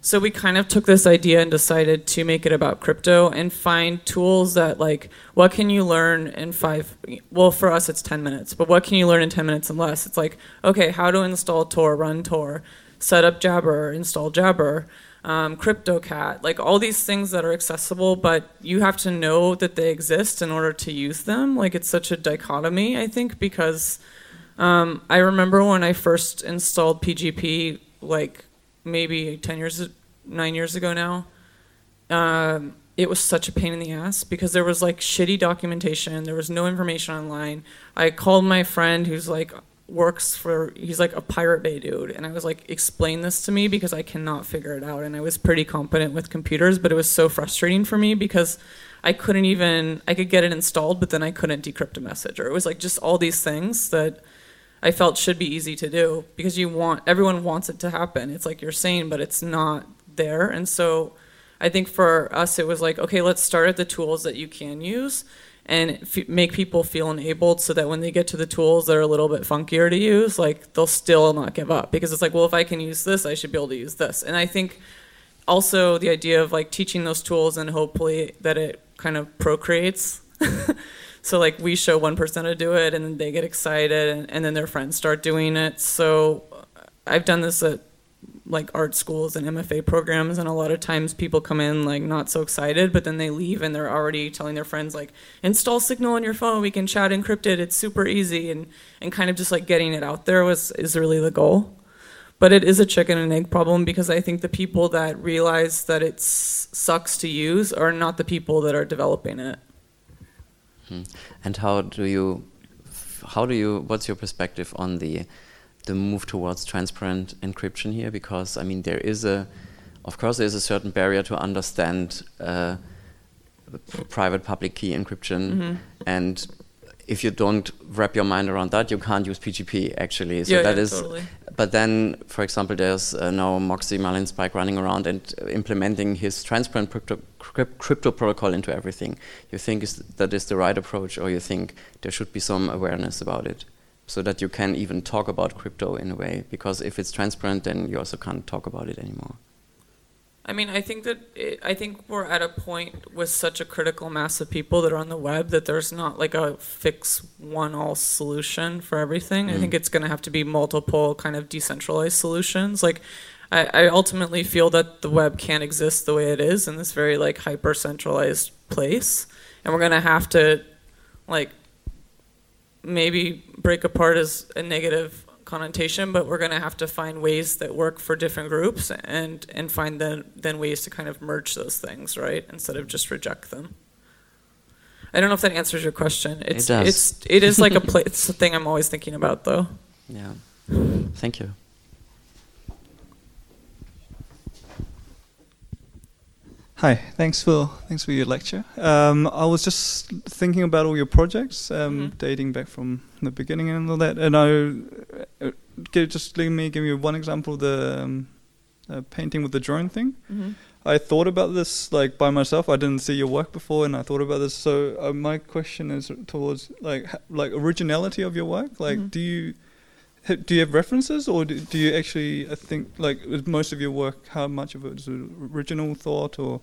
so we kind of took this idea and decided to make it about crypto and find tools that like what can you learn in five well for us it's 10 minutes but what can you learn in 10 minutes and less it's like okay how to install tor run tor set up jabber install jabber um, CryptoCat, like all these things that are accessible, but you have to know that they exist in order to use them. Like it's such a dichotomy, I think, because um, I remember when I first installed PGP, like maybe 10 years, nine years ago now. Um, it was such a pain in the ass because there was like shitty documentation. There was no information online. I called my friend who's like works for he's like a pirate bay dude and i was like explain this to me because i cannot figure it out and i was pretty competent with computers but it was so frustrating for me because i couldn't even i could get it installed but then i couldn't decrypt a message or it was like just all these things that i felt should be easy to do because you want everyone wants it to happen it's like you're saying but it's not there and so i think for us it was like okay let's start at the tools that you can use and f- make people feel enabled so that when they get to the tools that are a little bit funkier to use, like they'll still not give up because it's like, well, if I can use this, I should be able to use this. And I think also the idea of like teaching those tools and hopefully that it kind of procreates. so like we show one person to do it and then they get excited and, and then their friends start doing it. So uh, I've done this at like art schools and MFA programs, and a lot of times people come in like not so excited, but then they leave and they're already telling their friends like, install Signal on your phone, we can chat encrypted, it's super easy, and and kind of just like getting it out there was is really the goal. But it is a chicken and egg problem because I think the people that realize that it sucks to use are not the people that are developing it. Hmm. And how do you, how do you, what's your perspective on the, the move towards transparent encryption here? Because I mean, there is a, of course, there is a certain barrier to understand uh, private public key encryption, Mm-hmm. and if you don't wrap your mind around that, you can't use PGP actually. So yeah, that yeah, is. totally. But then, for example, there's uh, now Moxie Marlinspike running around and uh, implementing his transparent crypto, crypt, crypto protocol into everything. You think is that is the right approach, or you think there should be some awareness about it, so that you can even talk about crypto in a way? Because if it's transparent, then you also can't talk about it anymore. I mean, I think that it, I think we're at a point with such a critical mass of people that are on the web that there's not like a fix one all solution for everything. I think mm. it's going to have to be multiple kind of decentralized solutions. Like, I, I ultimately feel that the web can't exist the way it is in this very like hyper centralized place, and we're going to have to like maybe break apart as a negative connotation, but we're going to have to find ways that work for different groups and and find then then ways to kind of merge those things, right? Instead of just reject them. I don't know if that answers your question. It's does. it's it is like a pla- it's a thing I'm always thinking about though. Yeah. Thank you. Hi, thanks for thanks for your lecture. Um, I was just thinking about all your projects, um, Mhm. dating back from the beginning and all that. And I give, just let me give you one example of the um, uh, painting with the drone thing. I thought about this like by myself. I didn't see your work before, and I thought about this. So uh, my question is towards like h- like originality of your work. Like, Mhm. do you ha- do you have references, or do, do you actually? I think like with most of your work, how much of it is original thought, or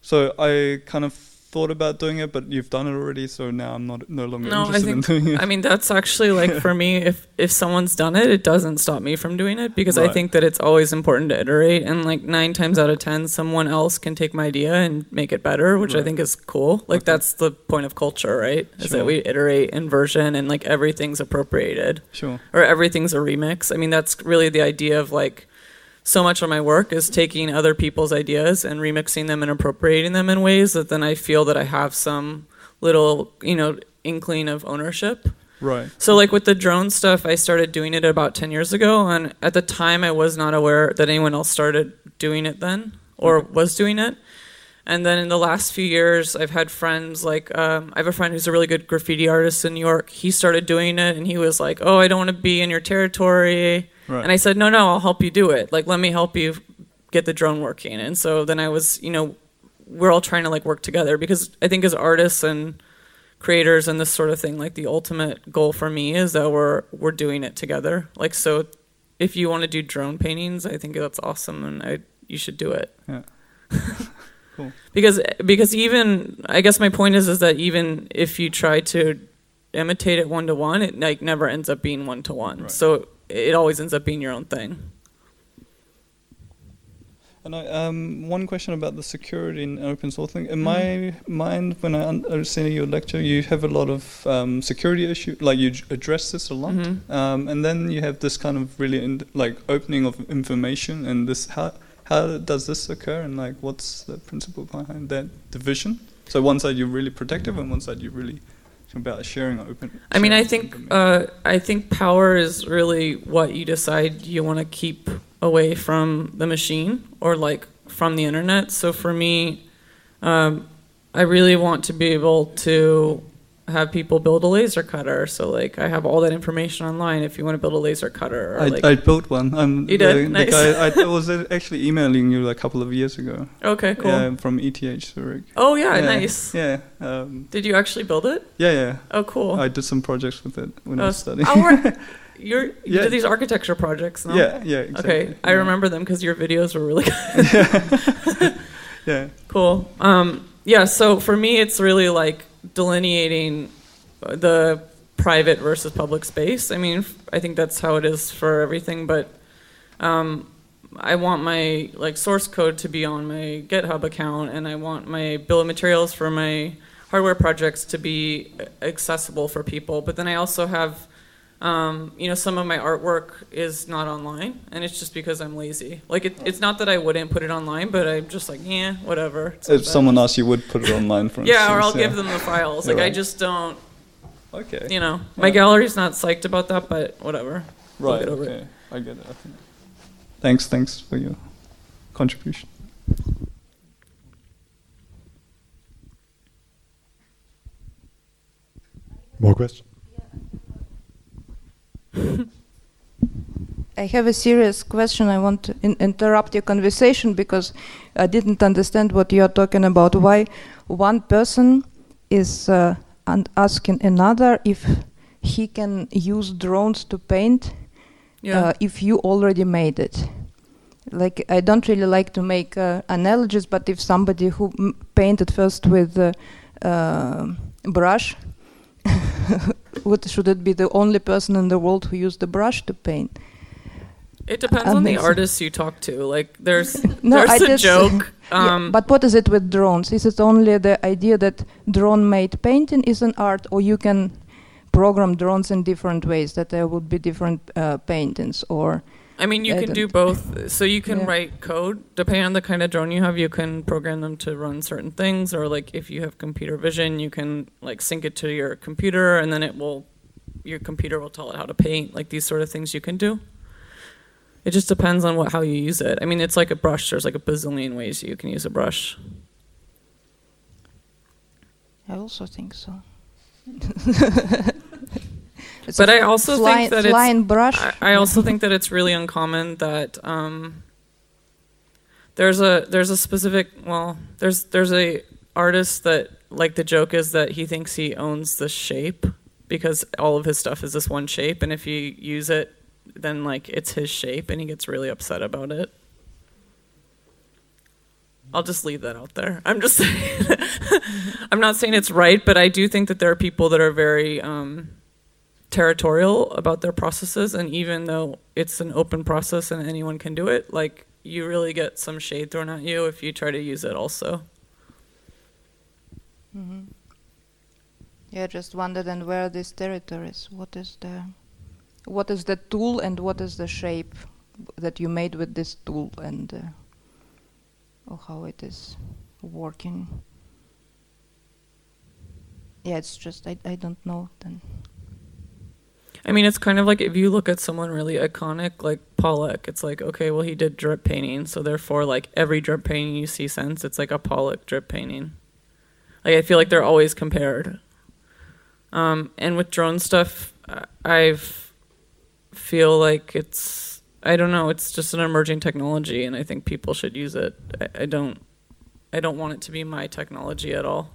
so I kind of thought about doing it, but you've done it already, so now I'm not no longer No, I interested think in doing it. I mean that's actually like for me if if someone's done it it doesn't stop me from doing it because I think that it's always important to iterate and like 9 times out of 10 someone else can take my idea and make it better which I think is cool. Like Okay. that's the point of culture, right? Is Sure. that we iterate in version and like everything's appropriated sure. or everything's a remix. I mean that's really the idea of like so much of my work is taking other people's ideas and remixing them and appropriating them in ways that then I feel that I have some little, you know, inkling of ownership. Right. So like with the drone stuff, I started doing it about 10 years ago and at the time I was not aware that anyone else started doing it then or was doing it. And then in the last few years, I've had friends like um, I have a friend who's a really good graffiti artist in New York. He started doing it, and he was like, "Oh, I don't want to be in your territory." Right. And I said, "No, no, I'll help you do it. Like, let me help you get the drone working." And so then I was, you know, we're all trying to like work together because I think as artists and creators and this sort of thing, like the ultimate goal for me is that we're we're doing it together. Like, so if you want to do drone paintings, I think that's awesome, and I you should do it Yeah. cool. because because even I guess my point is is that even if you try to imitate it one to one, it like never ends up being one to one. So it always ends up being your own thing. And I, um, one question about the security in open source thing. In Mhm. my mind, when I un- I was seeing your lecture, you have a lot of um, security issue, like you address this a lot, Mhm. um, and then you have this kind of really in- like opening of information. And this, how how does this occur, and like what's the principle behind that division? So one side you're really protective, and one side you're really about sharing open. I mean, I think uh, I think power is really what you decide you want to keep away from the machine or like from the internet. So for me, um, I really want to be able to have people build a laser cutter. So like I have all that information online if you want to build a laser cutter. Or I, like, I built one. I'm You the, did? the Nice. guy. I was actually emailing you like a couple of years ago. okay, cool. Yeah, from ETH Zurich. Oh yeah, nice. Yeah, um, Did you actually build it? yeah, yeah. Oh, cool. I did some projects with it when I Oh, was studying. our- you're, you Yeah. did these architecture projects, no? Yeah, yeah. Exactly. Okay, I remember them because your videos were really good. Yeah, Cool. Um, yeah, so for me, it's really like delineating the private versus public space. I mean, I think that's how it is for everything, but um, I want my like source code to be on my GitHub account, and I want my bill of materials for my hardware projects to be accessible for people. But then I also have um, you know, some of my artwork is not online, and it's just because I'm lazy. Like, it, it's not that I wouldn't put it online, but I'm just like, yeah, whatever. It's if someone else, you would put it online for yeah, or I'll instance, give them the files. Like, You're I just don't, Okay. you know, my Yeah. gallery's not psyched about that, but whatever. Right. get over it. okay. I get it. I think. Thanks. Thanks for your contribution. More questions? I have a serious question. I want to in- interrupt your conversation because I didn't understand what you are talking about. Why one person is uh, asking another if he can use drones to paint Yeah. uh, if you already made it. like I don't really like to make uh, analogies, but if somebody who m- painted first with uh, uh, brush, would, should it be the only person in the world who used the brush to paint? It depends on the artists you talk to. Like there's No, there's I a just- joke. Yeah, Um, but what is it with drones? Is it only the idea that drone-made painting is an art, or you can program drones in different ways that there would be different uh, paintings, or I mean, you I can do don't- both. So you can Yeah. write code depending on the kind of drone you have. You can program them to run certain things, or like if you have computer vision, you can like sync it to your computer, and then it will, your computer will tell it how to paint. Like these sort of things you can do. It just depends on what how you use it. I mean, it's like a brush. There's like a bazillion ways you can use a brush. I also think so. It's But I also fly- think that it's flying brush. I, I also think that it's really uncommon that um, there's a there's a specific well there's there's a artist that like the joke is that he thinks he owns the shape because all of his stuff is this one shape and if you use it then like it's his shape and he gets really upset about it. I'll just leave that out there. I'm just saying I'm not saying it's right, but I do think that there are people that are very um, territorial about their processes and even though it's an open process and anyone can do it like you really get some shade thrown at you if you try to use it also Mhm. Yeah, just wonder then where are these territories? What is the what is the tool and what is the shape that you made with this tool and uh, or how it is working? Yeah, it's just I I don't know then. I mean it's kind of like if you look at someone really iconic like pollock it's like okay well he did drip painting so therefore like every drip painting you see since it's like a pollock drip painting. Like i feel like they're always compared. Um, and with drone stuff I- i've feel like it's i don't know it's just an emerging technology and i think people should use it. I, I don't i don't want it to be my technology at all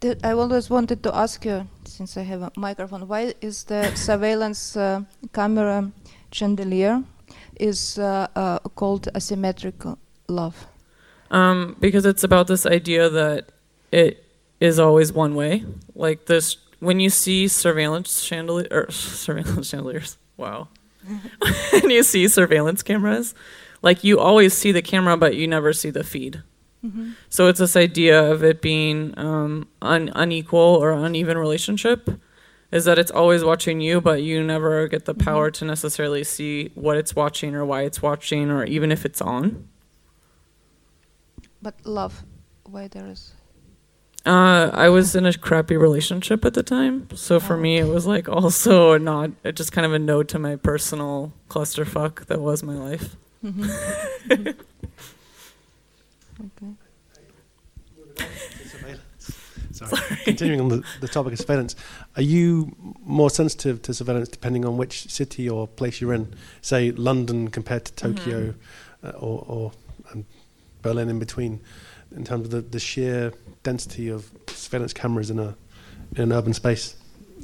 Did, I always wanted to ask you, since I have a microphone, why is the surveillance uh, camera chandelier is uh, uh, called asymmetrical love? Um, because it's about this idea that it is always one way. Like this, when you see surveillance chandelier or surveillance chandeliers, wow. and you see surveillance cameras, like you always see the camera, but you never see the feed. So it's this idea of it being um, un- unequal or uneven relationship. Is that it's always watching you, but you never get the power to necessarily see what it's watching or why it's watching, or even if it's on. But love, why there is? Uh, I was in a crappy relationship at the time, so for Oh. me it was like also uh, just kind of a nod to my personal clusterfuck that was my life. Okay. Surveillance. Sorry. Continuing on the, the topic of surveillance, are you more sensitive to surveillance depending on which city or place you're in? Say London compared to Tokyo, uh, or, or and Berlin in between, in terms of the, the sheer density of surveillance cameras in a in an urban space.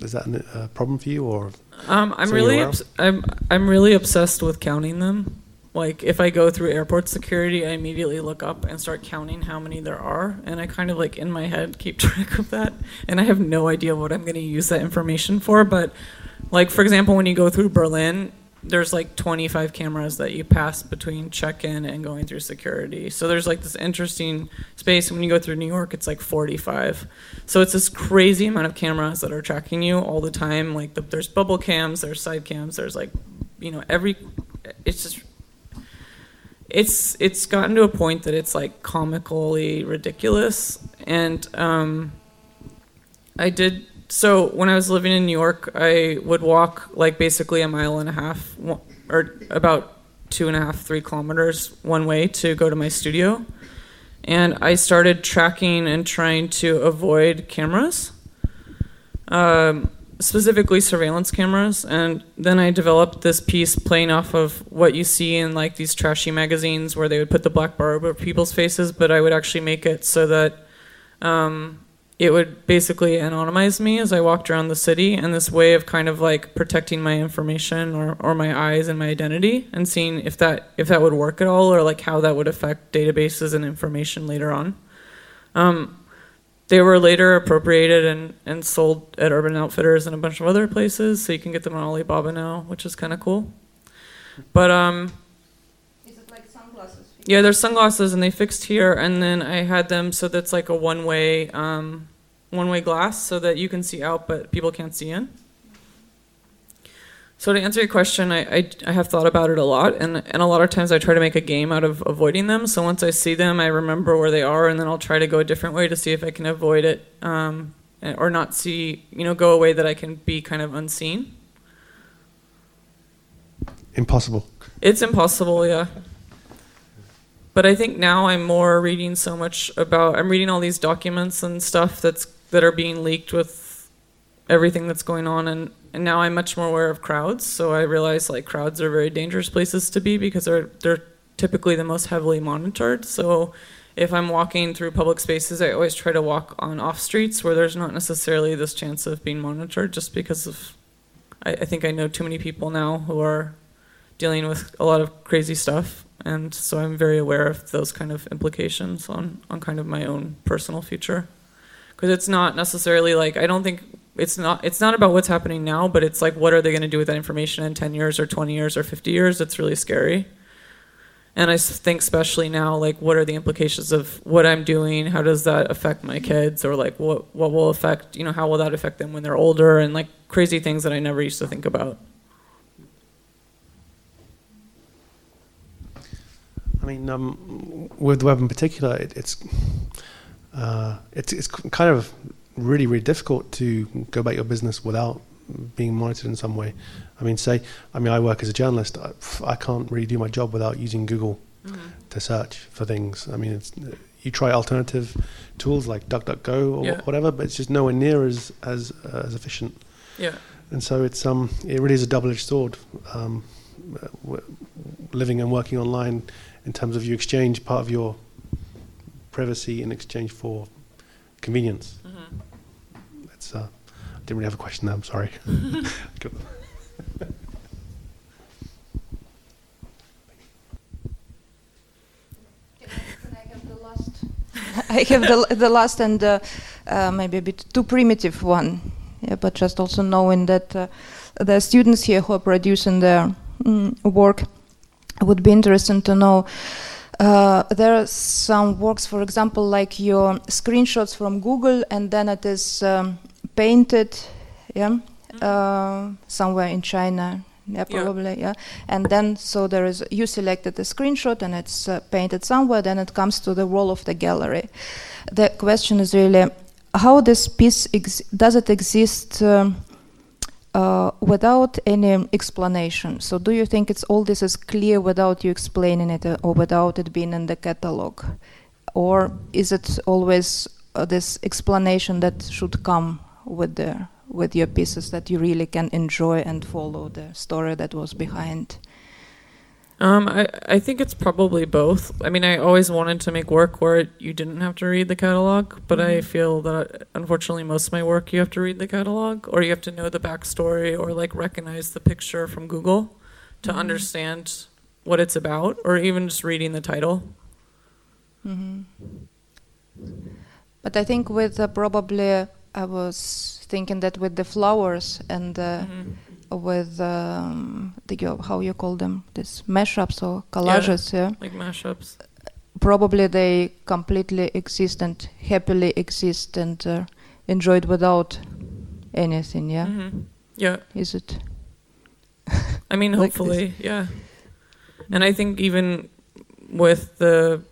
Is that a uh, problem for you, or Um, I'm really obs- I'm I'm really obsessed with counting them. Like if I go through airport security, I immediately look up and start counting how many there are, and I kind of like in my head keep track of that. And I have no idea what I'm going to use that information for. But like for example, when you go through Berlin, there's like 25 cameras that you pass between check-in and going through security. So there's like this interesting space. When you go through New York, it's like 45. So it's this crazy amount of cameras that are tracking you all the time. Like the, there's bubble cams, there's side cams, there's like, you know, every. It's just. It's it's gotten to a point that it's like comically ridiculous, and um, I did so when I was living in New York, I would walk like basically a mile and a half, or about two and a half, three kilometers one way to go to my studio. And I started tracking and trying to avoid cameras, um, specifically surveillance cameras. And then I developed this piece playing off of what you see in like these trashy magazines where they would put the black bar over people's faces, but I would actually make it so that um, it would basically anonymize me as I walked around the city, and this way of kind of like protecting my information or, or my eyes and my identity, and seeing if that if that would work at all, or like how that would affect databases and information later on. Um, they were later appropriated and, and sold at Urban Outfitters and a bunch of other places, so you can get them on Alibaba now, which is kind of cool. But um, Is it like sunglasses? yeah, there's sunglasses, and they fixed here, and then I had them so that's like a one-way, um, one-way glass, so that you can see out, but people can't see in. So to answer your question, I, I, I have thought about it a lot, and, and a lot of times I try to make a game out of avoiding them. So once I see them, I remember where they are, and then I'll try to go a different way to see if I can avoid it, um, or not see, you know, go away that I can be kind of unseen. Impossible. It's impossible, yeah. But I think now I'm more reading so much about I'm reading all these documents and stuff that's that are being leaked with everything that's going on and, and now I'm much more aware of crowds, so I realize like crowds are very dangerous places to be because they're they're typically the most heavily monitored. So if I'm walking through public spaces, I always try to walk on off streets where there's not necessarily this chance of being monitored just because of I, I think I know too many people now who are dealing with a lot of crazy stuff and so i'm very aware of those kind of implications on, on kind of my own personal future because it's not necessarily like i don't think it's not it's not about what's happening now but it's like what are they going to do with that information in 10 years or 20 years or 50 years? It's really scary. And I think especially now like what are the implications of what i'm doing? How does that affect my kids? Or like what what will affect you know how will that affect them when they're older? And like crazy things that i never used to think about. I mean, um, with the web in particular, it, it's uh, it's it's kind of really really difficult to go about your business without being monitored in some way. I mean, say, I mean, I work as a journalist. I, I can't really do my job without using Google to search for things. I mean, it's you try alternative tools like DuckDuckGo or Yeah. whatever, but it's just nowhere near as as uh, as efficient. yeah And so it's um it really is a double edged sword. Um, uh, living and working online in terms of you exchange part of your privacy in exchange for convenience. That's I didn't really have a question there. I'm sorry. I have the last. I have the, the last and uh, uh, maybe a bit too primitive one, yeah, but just also knowing that uh, the students here who are producing their mm, work would be interesting to know. Uh, there are some works, for example, like your screenshots from Google, and then it is um, painted, yeah, uh, somewhere in China, yeah, Yeah. probably, yeah. And then so there is you selected a screenshot and it's uh, painted somewhere. Then it comes to the wall of the gallery. The question is really how this piece ex- does it exist um, uh, without any explanation. So do you think it's all this is clear without you explaining it uh, or without it being in the catalog, or is it always uh, this explanation that should come with the with your pieces that you really can enjoy and follow the story that was behind? Um, I, I think it's probably both. I mean, I always wanted to make work where you didn't have to read the catalog, but I feel that unfortunately most of my work you have to read the catalog or you have to know the backstory or like recognize the picture from Google to understand what it's about or even just reading the title. hmm But I think with uh, probably I was thinking that with the flowers and uh, with um, the how you call them this mashups or collages, yeah. Like mashups. Probably they completely exist and happily exist and uh, enjoyed without anything. Yeah, hmm Yeah. is it? I mean, Like hopefully, yeah. And I think even with the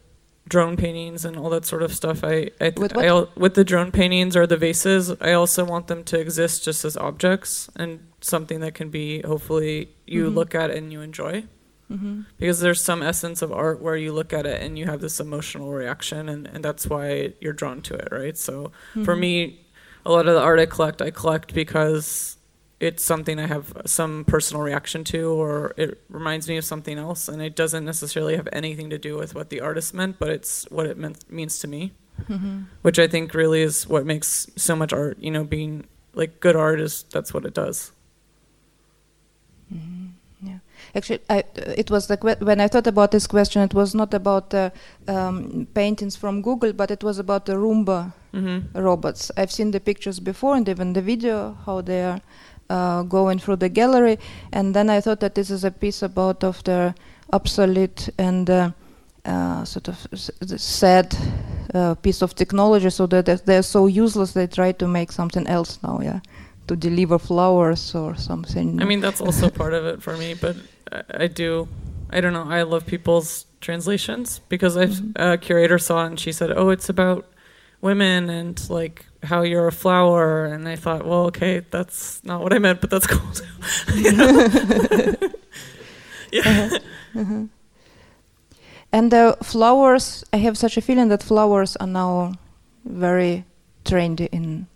drone paintings and all that sort of stuff, I, I, th- With I with the drone paintings or the vases, I also want them to exist just as objects and something that can be hopefully you Mhm. look at and you enjoy. hmm Because there's some essence of art where you look at it and you have this emotional reaction, and, and that's why you're drawn to it, right? So for me, a lot of the art I collect, I collect because it's something I have some personal reaction to, or it reminds me of something else, and it doesn't necessarily have anything to do with what the artist meant, but it's what it meant, means to me. Mhm. which I think really is what makes so much art. You know, being like good art is that's what it does. Yeah, actually, I, it was the que- when I thought about this question, it was not about the um, paintings from Google, but it was about the Roomba hmm robots. I've seen the pictures before and even the video how they are uh, going through the gallery, and then I thought that this is a piece about of the obsolete and uh, uh, sort of s- sad uh, piece of technology. So that they're so useless, they try to make something else now. Yeah, to deliver flowers or something. I mean, that's also part of it for me, but I, I do. I don't know. I love people's translations because I've Mhm. a curator saw it and she said, "Oh, it's about women and like how you're a flower." And I thought, well, okay, that's not what I meant, but that's cool too. Yeah. Mhm. And the flowers, I have such a feeling that flowers are now very trendy in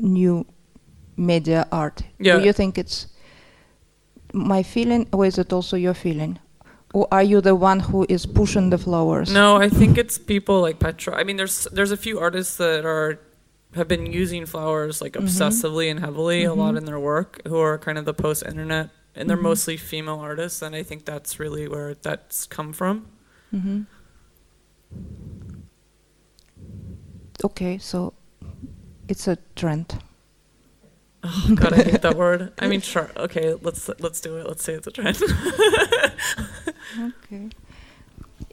new media art. Yeah. Do you think it's my feeling, or is it also your feeling? Or are you the one who is pushing the flowers? No, I think it's people like Petra. I mean, there's there's a few artists that are have been using flowers like Mhm. obsessively and heavily a lot Mhm. in their work, who are kind of the post-internet, and they're Mhm. mostly female artists, and I think that's really where that's come from. hmm Okay, so it's a trend. Oh, God, I hate that word. I mean, sure. Okay, let's let's do it. Let's say it's a trend. Okay.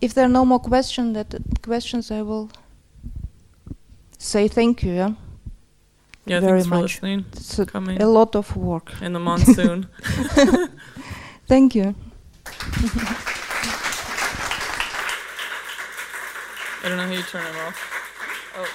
If there are no more question that questions, I will say thank you. Yeah, yeah, Very thanks for much. listening. it's a, Coming a lot of work. in the monsoon. Thank you. I don't know how you turn it off. Oh.